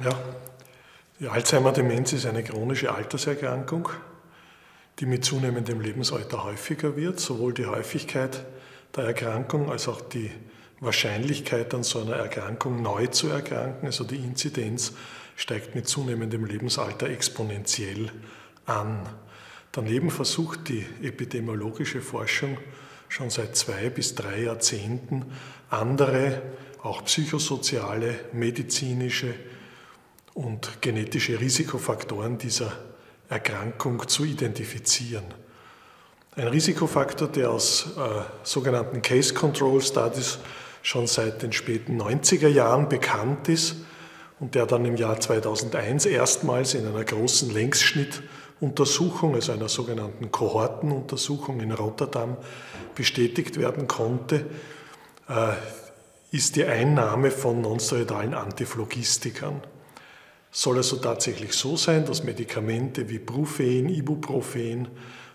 Ja, die Alzheimer-Demenz ist eine chronische Alterserkrankung, die mit zunehmendem Lebensalter häufiger wird. Sowohl die Häufigkeit der Erkrankung als auch die Wahrscheinlichkeit an so einer Erkrankung neu zu erkranken, also die Inzidenz, steigt mit zunehmendem Lebensalter exponentiell an. Daneben versucht die epidemiologische Forschung schon seit zwei bis drei Jahrzehnten andere, auch psychosoziale, medizinische und genetische Risikofaktoren dieser Erkrankung zu identifizieren. Ein Risikofaktor, der aus äh, sogenannten Case Control Studies schon seit den späten 90er Jahren bekannt ist und der dann im Jahr 2001 erstmals in einer großen Längsschnittuntersuchung, also einer sogenannten Kohortenuntersuchung in Rotterdam, bestätigt werden konnte, äh, ist die Einnahme von nonsteroidalen Antiphlogistikern. Soll also tatsächlich so sein, dass Medikamente wie Brufen, Ibuprofen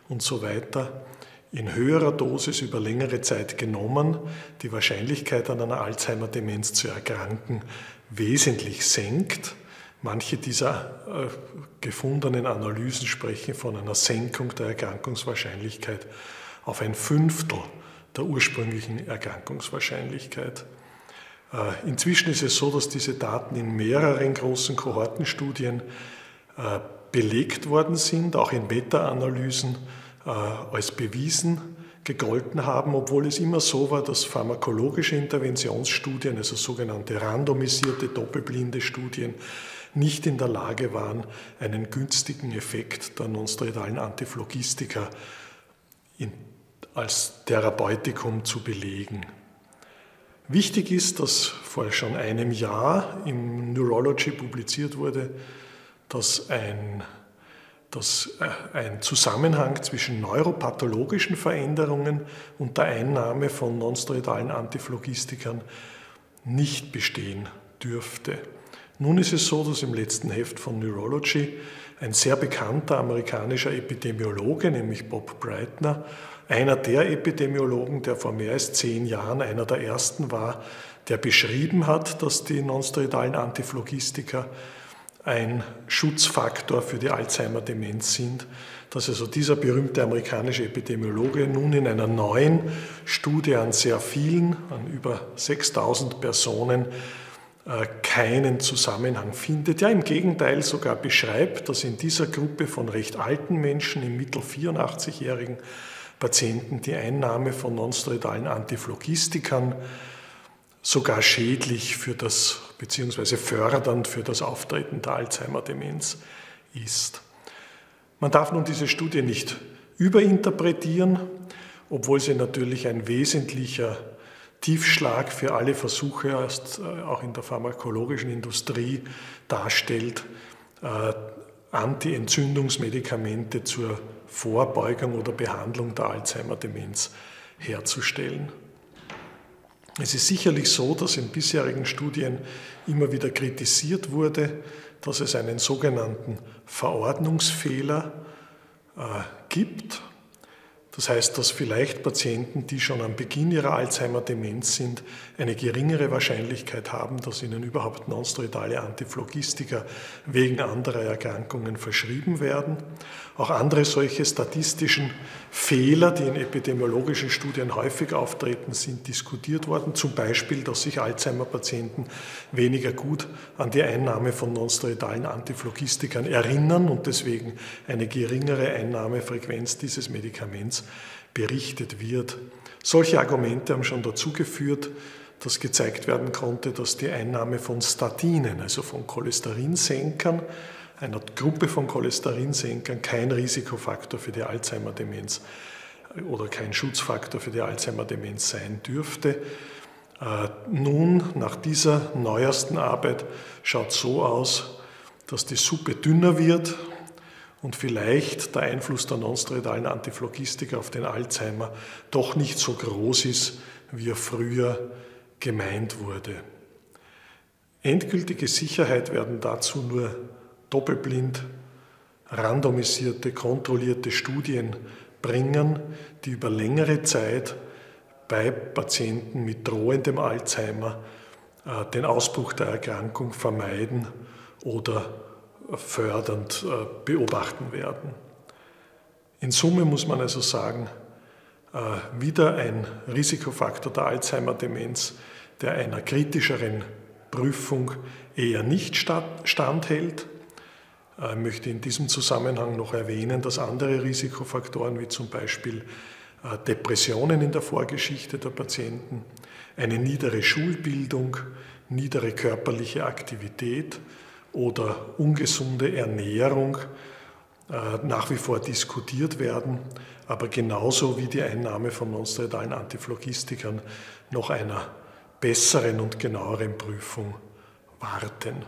und so weiter in höherer Dosis über längere Zeit genommen die Wahrscheinlichkeit an einer Alzheimer-Demenz zu erkranken wesentlich senkt. Manche dieser äh, gefundenen Analysen sprechen von einer Senkung der Erkrankungswahrscheinlichkeit auf ein Fünftel der ursprünglichen Erkrankungswahrscheinlichkeit. Äh, inzwischen ist es so, dass diese Daten in mehreren großen Kohortenstudien äh, belegt worden sind, auch in Beta-Analysen äh, als bewiesen gegolten haben, obwohl es immer so war, dass pharmakologische Interventionsstudien, also sogenannte randomisierte, doppelblinde Studien, nicht in der Lage waren, einen günstigen Effekt der nonsteroidalen Antiphlogistika in, als Therapeutikum zu belegen. Wichtig ist, dass vor schon einem Jahr im Neurology publiziert wurde, dass ein, dass äh, ein Zusammenhang zwischen neuropathologischen Veränderungen und der Einnahme von nonsteroidalen Antiphlogistikern nicht bestehen dürfte. Nun ist es so, dass im letzten Heft von Neurology ein sehr bekannter amerikanischer Epidemiologe, nämlich Bob Breitner, einer der Epidemiologen, der vor mehr als zehn Jahren einer der ersten war, der beschrieben hat, dass die nonsteroidalen Antiphlogistika ein Schutzfaktor für die Alzheimer-Demenz sind, dass also dieser berühmte amerikanische Epidemiologe nun in einer neuen Studie an sehr vielen, an über 6000 Personen, keinen Zusammenhang findet. Ja, im Gegenteil sogar beschreibt, dass in dieser Gruppe von recht alten Menschen, im Mittel 84-jährigen Patienten die Einnahme von nonsteroidalen Antiphlogistikern sogar schädlich für das, beziehungsweise fördernd für das Auftreten der Alzheimer-Demenz ist. Man darf nun diese Studie nicht überinterpretieren, obwohl sie natürlich ein wesentlicher Tiefschlag für alle Versuche, äh, auch in der pharmakologischen Industrie, darstellt, äh, Anti-Entzündungsmedikamente zur Vorbeugung oder Behandlung der Alzheimer-Demenz herzustellen. Es ist sicherlich so, dass in bisherigen Studien immer wieder kritisiert wurde, dass es einen sogenannten Verordnungsfehler äh, gibt das heißt, dass vielleicht Patienten, die schon am Beginn ihrer Alzheimer-Demenz sind, eine geringere Wahrscheinlichkeit haben, dass ihnen überhaupt nonsteroidale Antiphlogistika wegen anderer Erkrankungen verschrieben werden. Auch andere solche statistischen Fehler, die in epidemiologischen Studien häufig auftreten, sind diskutiert worden. Zum Beispiel, dass sich Alzheimer-Patienten weniger gut an die Einnahme von nonsteroidalen Antiphlogistikern erinnern und deswegen eine geringere Einnahmefrequenz dieses Medikaments berichtet wird. Solche Argumente haben schon dazu geführt, dass gezeigt werden konnte, dass die Einnahme von Statinen, also von Cholesterinsenkern, einer Gruppe von Cholesterinsenkern kein Risikofaktor für die Alzheimer-Demenz oder kein Schutzfaktor für die Alzheimer-Demenz sein dürfte. Äh, nun, nach dieser neuesten Arbeit schaut so aus, dass die Suppe dünner wird und vielleicht der Einfluss der nonsteroidalen Antiphlogistik auf den Alzheimer doch nicht so groß ist, wie er früher gemeint wurde. Endgültige Sicherheit werden dazu nur doppelblind, randomisierte, kontrollierte Studien bringen, die über längere Zeit bei Patienten mit drohendem Alzheimer äh, den Ausbruch der Erkrankung vermeiden oder fördernd äh, beobachten werden. In Summe muss man also sagen, äh, wieder ein Risikofaktor der Alzheimer-Demenz, der einer kritischeren Prüfung eher nicht standhält. Ich möchte in diesem Zusammenhang noch erwähnen, dass andere Risikofaktoren wie zum Beispiel Depressionen in der Vorgeschichte der Patienten, eine niedere Schulbildung, niedere körperliche Aktivität oder ungesunde Ernährung äh, nach wie vor diskutiert werden, aber genauso wie die Einnahme von nonsteroidalen Antiphlogistikern noch einer besseren und genaueren Prüfung warten.